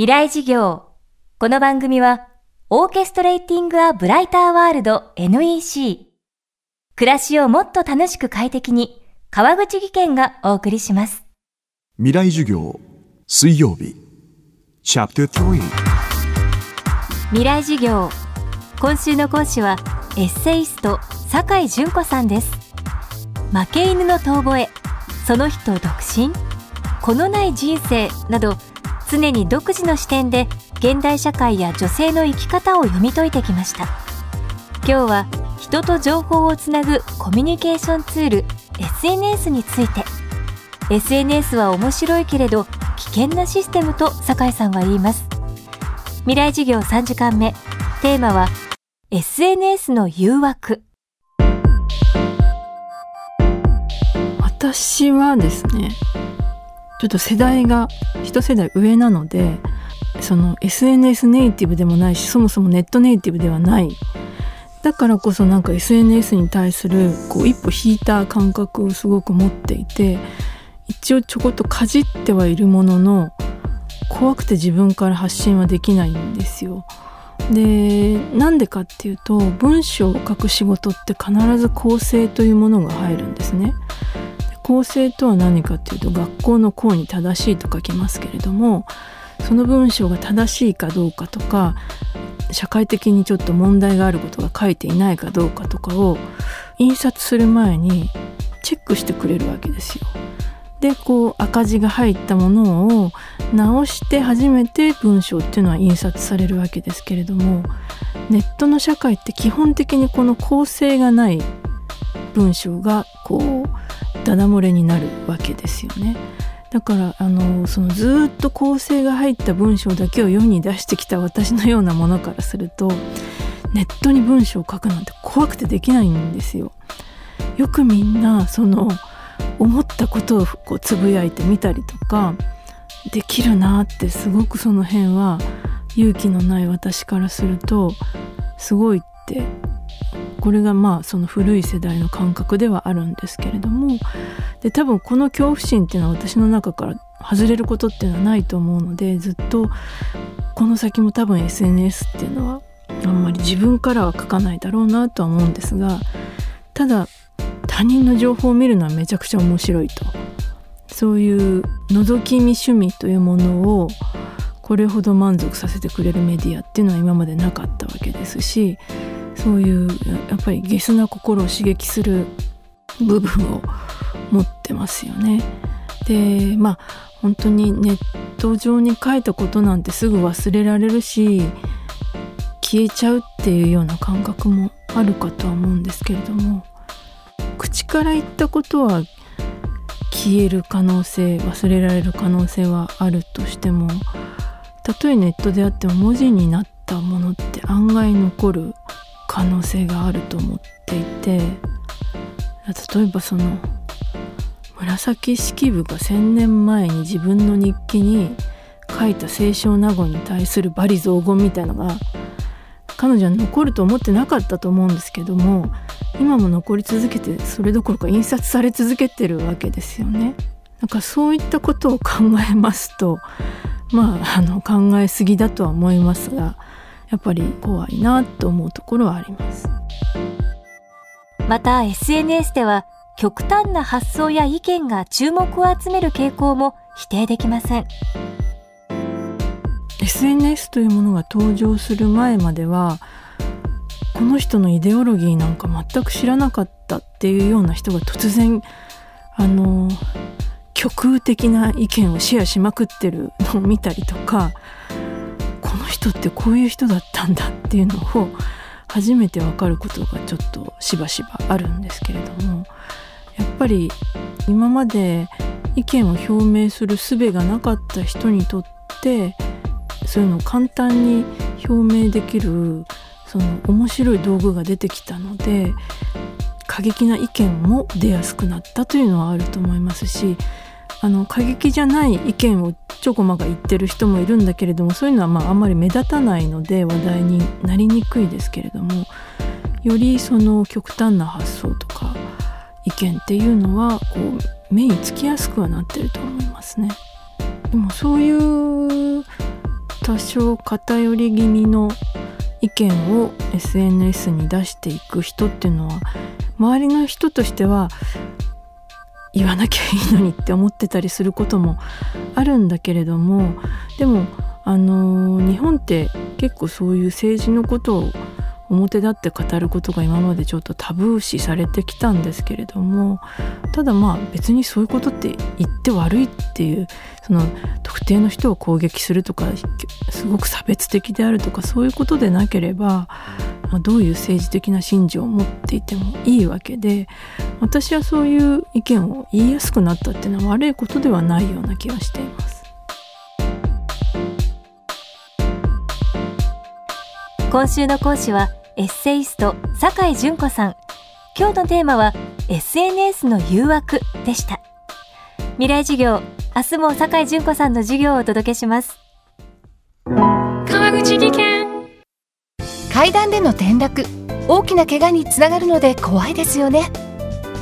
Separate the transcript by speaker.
Speaker 1: 未来事業。この番組は、オーケストレーティング・ア・ブライター・ワールド NEC。暮らしをもっと楽しく快適に、川口義賢がお送りします。
Speaker 2: 未来授業水曜日チャプター
Speaker 1: 未来事業。今週の講師は、エッセイスト、酒井純子さんです。負け犬の遠吠え、その人独身、このない人生など、常に独自の視点で現代社会や女性の生き方を読み解いてきました。今日は人と情報をつなぐコミュニケーションツール SNS について。SNS は面白いけれど危険なシステムと酒井さんは言います。未来事業3時間目。テーマは SNS の誘惑。
Speaker 3: 私はですねちょっと世代が一世代上なのでその SNS ネイティブでもないしそもそもネットネイティブではないだからこそなんか SNS に対するこう一歩引いた感覚をすごく持っていて一応ちょこっとかじってはいるものの怖くて自分から発信はできないんですよ。でなんでかっていうと文章を書く仕事って必ず構成というものが入るんですね。公正とは何かっていうと学校の校に正しいと書きますけれどもその文章が正しいかどうかとか社会的にちょっと問題があることが書いていないかどうかとかを印刷する前にチェックしてくれるわけですよ。でこう赤字が入ったものを直して初めて文章っていうのは印刷されるわけですけれどもネットの社会って基本的にこの構成がない文章がこうダダ漏れになるわけですよね。だからあのそのずっと構成が入った文章だけを世に出してきた私のようなものからするとネットに文章を書くなんて怖くてできないんですよ。よくみんなその思ったことをこうつぶやいてみたりとかできるなってすごくその辺は勇気のない私からするとすごいってこれがまあその古い世代の感覚ではあるんですけれどもで多分この恐怖心っていうのは私の中から外れることっていうのはないと思うのでずっとこの先も多分 SNS っていうのはあんまり自分からは書かないだろうなとは思うんですがただ他人の情報を見るのはめちゃくちゃ面白いと。そういう覗き見趣味というものをこれほど満足させてくれるメディアっていうのは今までなかったわけですしそういうやっぱりゲスな心を刺激する部分を持ってますよね。でまあ本当にネット上に書いたことなんてすぐ忘れられるし消えちゃうっていうような感覚もあるかとは思うんですけれども口から言ったことは消える可能性忘れられる可能性はあるとしてもたとえネットであっても文字になったものって案外残る可能性があると思っていて例えばその紫式部が1,000年前に自分の日記に書いた清少納言に対する罵詈雑言みたいのが彼女は残ると思ってなかったと思うんですけども今も残り続けてそれどころか印刷され続けてるわけですよね。なんかそういったことを考えますとまああの考えすぎだとは思いますがやっぱり怖いなと思うところはあります。
Speaker 1: また SNS では極端な発想や意見が注目を集める傾向も否定できません。
Speaker 3: SNS というものが登場する前まではこの人のイデオロギーなんか全く知らなかったっていうような人が突然あの極右的な意見をシェアしまくってるのを見たりとか人ってこういう人だったんだっていうのを初めて分かることがちょっとしばしばあるんですけれどもやっぱり今まで意見を表明する術がなかった人にとってそういうのを簡単に表明できるその面白い道具が出てきたので過激な意見も出やすくなったというのはあると思いますしあの過激じゃない意見をちょこまか言ってる人もいるんだけれどもそういうのはまああんまり目立たないので話題になりにくいですけれどもよりその極端な発想とか意見っていうのはこう目につきやすくはなってると思いますね。でもそういう多少偏り気味の意見を SNS に出していく人っていうのは周りの人としては言わなきゃいいのにって思ってたりすることもあるんだけれどもでもあの日本って結構そういう政治のことを表立って語ることが今までちょっとタブー視されてきたんですけれどもただまあ別にそういうことって言って悪いっていうその特定の人を攻撃するとかすごく差別的であるとかそういうことでなければ、まあ、どういう政治的な信条を持っていてもいいわけで私はそういう意見を言いやすくなったっていうのは悪いことではないような気がしています。
Speaker 1: 今週の講師はエッセイスト酒井純子さん。今日のテーマは SNS の誘惑でした。未来授業明日も酒井純子さんの授業をお届けします。
Speaker 4: 川口技研。階段での転落。大きな怪我につながるので怖いですよね